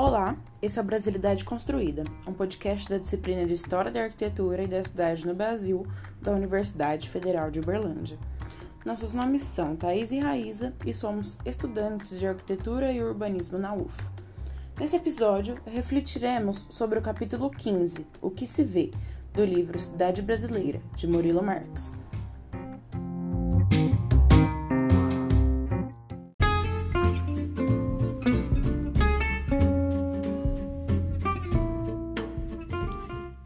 Olá, esse é o Brasilidade Construída, um podcast da disciplina de História da Arquitetura e da Cidade no Brasil da Universidade Federal de Uberlândia. Nossos nomes são Thaís e Raíza e somos estudantes de Arquitetura e Urbanismo na UF. Nesse episódio, refletiremos sobre o capítulo 15, O que se vê, do livro Cidade Brasileira, de Murilo Marx.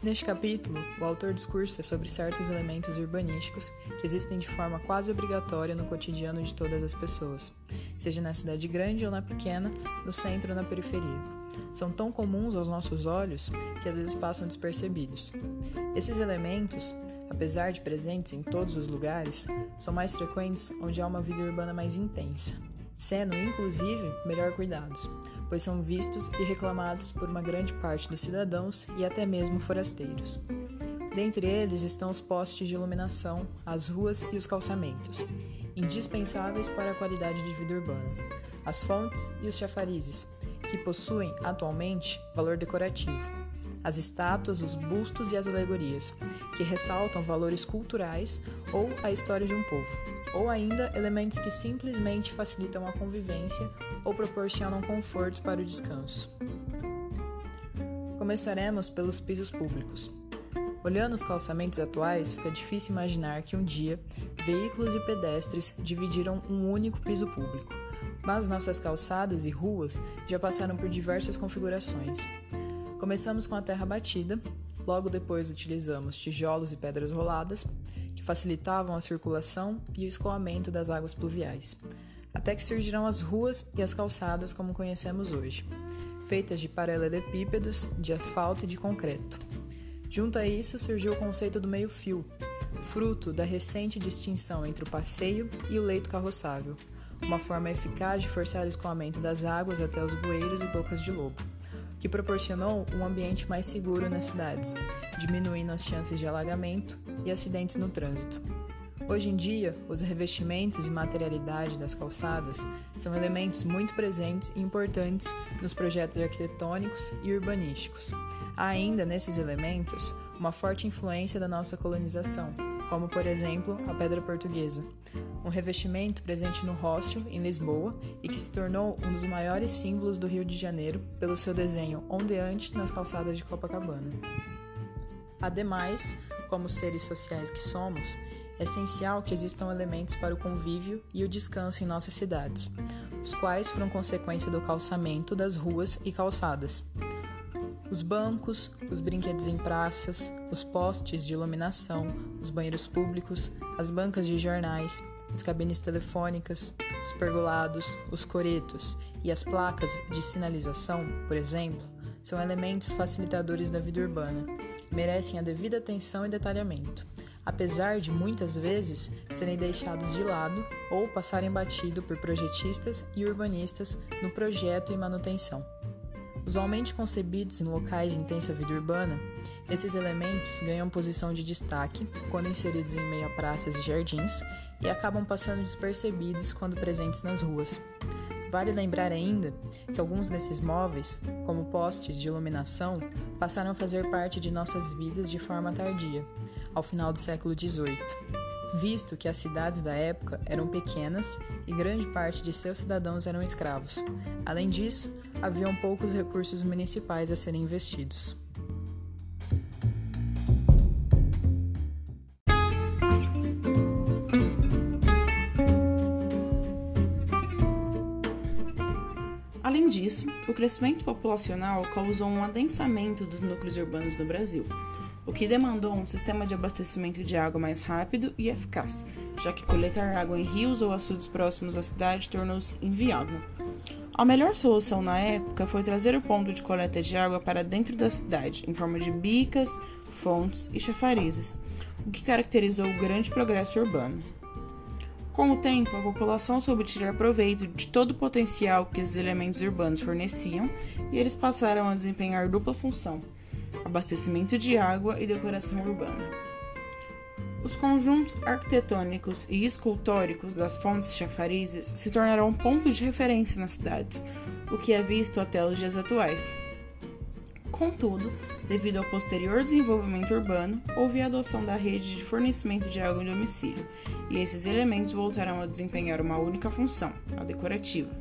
Neste capítulo, o autor discursa sobre certos elementos urbanísticos que existem de forma quase obrigatória no cotidiano de todas as pessoas, seja na cidade grande ou na pequena, no centro ou na periferia. São tão comuns aos nossos olhos que às vezes passam despercebidos. Esses elementos, apesar de presentes em todos os lugares, são mais frequentes onde há uma vida urbana mais intensa, sendo, inclusive, melhor cuidados, pois são vistos e reclamados por uma grande parte dos cidadãos e até mesmo forasteiros. Dentre eles estão os postes de iluminação, as ruas e os calçamentos, indispensáveis para a qualidade de vida urbana, as fontes e os chafarizes, que possuem atualmente valor decorativo, as estátuas, os bustos e as alegorias, que ressaltam valores culturais ou a história de um povo, ou ainda elementos que simplesmente facilitam a convivência ou proporcionam conforto para o descanso. Começaremos pelos pisos públicos. Olhando os calçamentos atuais, fica difícil imaginar que um dia veículos e pedestres dividiram um único piso público, mas nossas calçadas e ruas já passaram por diversas configurações. Começamos com a terra batida, logo depois utilizamos tijolos e pedras roladas, que facilitavam a circulação e o escoamento das águas pluviais até que surgirão as ruas e as calçadas como conhecemos hoje, feitas de paralelepípedos, de asfalto e de concreto. Junto a isso surgiu o conceito do meio-fio, fruto da recente distinção entre o passeio e o leito carroçável, uma forma eficaz de forçar o escoamento das águas até os bueiros e bocas de lobo, que proporcionou um ambiente mais seguro nas cidades, diminuindo as chances de alagamento e acidentes no trânsito. Hoje em dia, os revestimentos e materialidade das calçadas são elementos muito presentes e importantes nos projetos arquitetônicos e urbanísticos. Há ainda nesses elementos uma forte influência da nossa colonização, como por exemplo a pedra portuguesa, um revestimento presente no Rócio, em Lisboa, e que se tornou um dos maiores símbolos do Rio de Janeiro pelo seu desenho ondeante nas calçadas de Copacabana. Ademais, como seres sociais que somos, é essencial que existam elementos para o convívio e o descanso em nossas cidades, os quais foram consequência do calçamento das ruas e calçadas. Os bancos, os brinquedos em praças, os postes de iluminação, os banheiros públicos, as bancas de jornais, as cabines telefônicas, os pergolados, os coretos e as placas de sinalização, por exemplo, são elementos facilitadores da vida urbana, merecem a devida atenção e detalhamento apesar de muitas vezes serem deixados de lado ou passarem batido por projetistas e urbanistas no projeto e manutenção. Usualmente concebidos em locais de intensa vida urbana, esses elementos ganham posição de destaque quando inseridos em meio a praças e jardins e acabam passando despercebidos quando presentes nas ruas. Vale lembrar ainda que alguns desses móveis, como postes de iluminação, passaram a fazer parte de nossas vidas de forma tardia, ao final do século XVIII, visto que as cidades da época eram pequenas e grande parte de seus cidadãos eram escravos. Além disso, haviam poucos recursos municipais a serem investidos. Disso, o crescimento populacional causou um adensamento dos núcleos urbanos no Brasil, o que demandou um sistema de abastecimento de água mais rápido e eficaz, já que coletar água em rios ou açudes próximos à cidade tornou-se inviável. A melhor solução na época foi trazer o ponto de coleta de água para dentro da cidade, em forma de bicas, fontes e chafarizes, o que caracterizou o grande progresso urbano. Com o tempo, a população soube tirar proveito de todo o potencial que esses elementos urbanos forneciam e eles passaram a desempenhar dupla função abastecimento de água e decoração urbana. Os conjuntos arquitetônicos e escultóricos das fontes chafarizes se tornaram um ponto de referência nas cidades, o que é visto até os dias atuais. Contudo, devido ao posterior desenvolvimento urbano, houve a adoção da rede de fornecimento de água em domicílio, e esses elementos voltaram a desempenhar uma única função, a decorativa.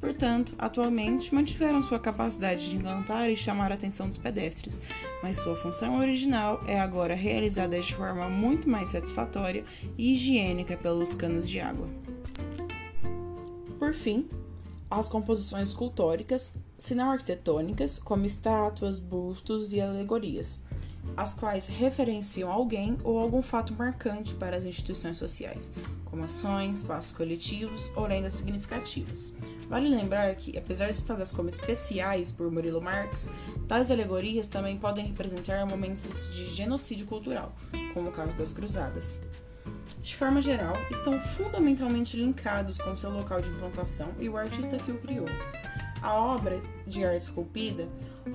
Portanto, atualmente mantiveram sua capacidade de encantar e chamar a atenção dos pedestres, mas sua função original é agora realizada de forma muito mais satisfatória e higiênica pelos canos de água. Por fim, as composições escultóricas, se não arquitetônicas, como estátuas, bustos e alegorias as quais referenciam alguém ou algum fato marcante para as instituições sociais, como ações, espaços coletivos ou lendas significativas. Vale lembrar que, apesar de citadas como especiais por Murilo Marx, tais alegorias também podem representar momentos de genocídio cultural, como o caso das Cruzadas. De forma geral, estão fundamentalmente linkados com seu local de implantação e o artista que o criou. A obra de arte esculpida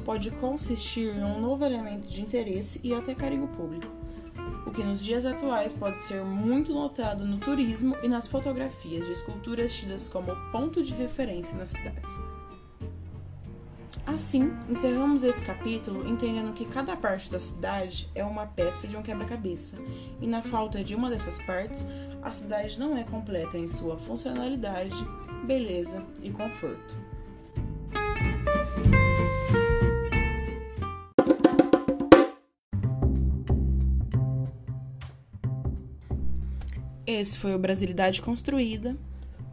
pode consistir em um novo elemento de interesse e até carinho público, o que nos dias atuais pode ser muito notado no turismo e nas fotografias de esculturas tidas como ponto de referência nas cidades. Assim, encerramos esse capítulo entendendo que cada parte da cidade é uma peça de um quebra-cabeça, e na falta de uma dessas partes, a cidade não é completa em sua funcionalidade, beleza e conforto. Esse foi o Brasilidade Construída.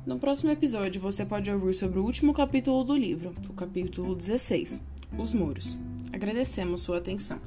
No próximo episódio, você pode ouvir sobre o último capítulo do livro, o capítulo 16, Os Muros. Agradecemos sua atenção.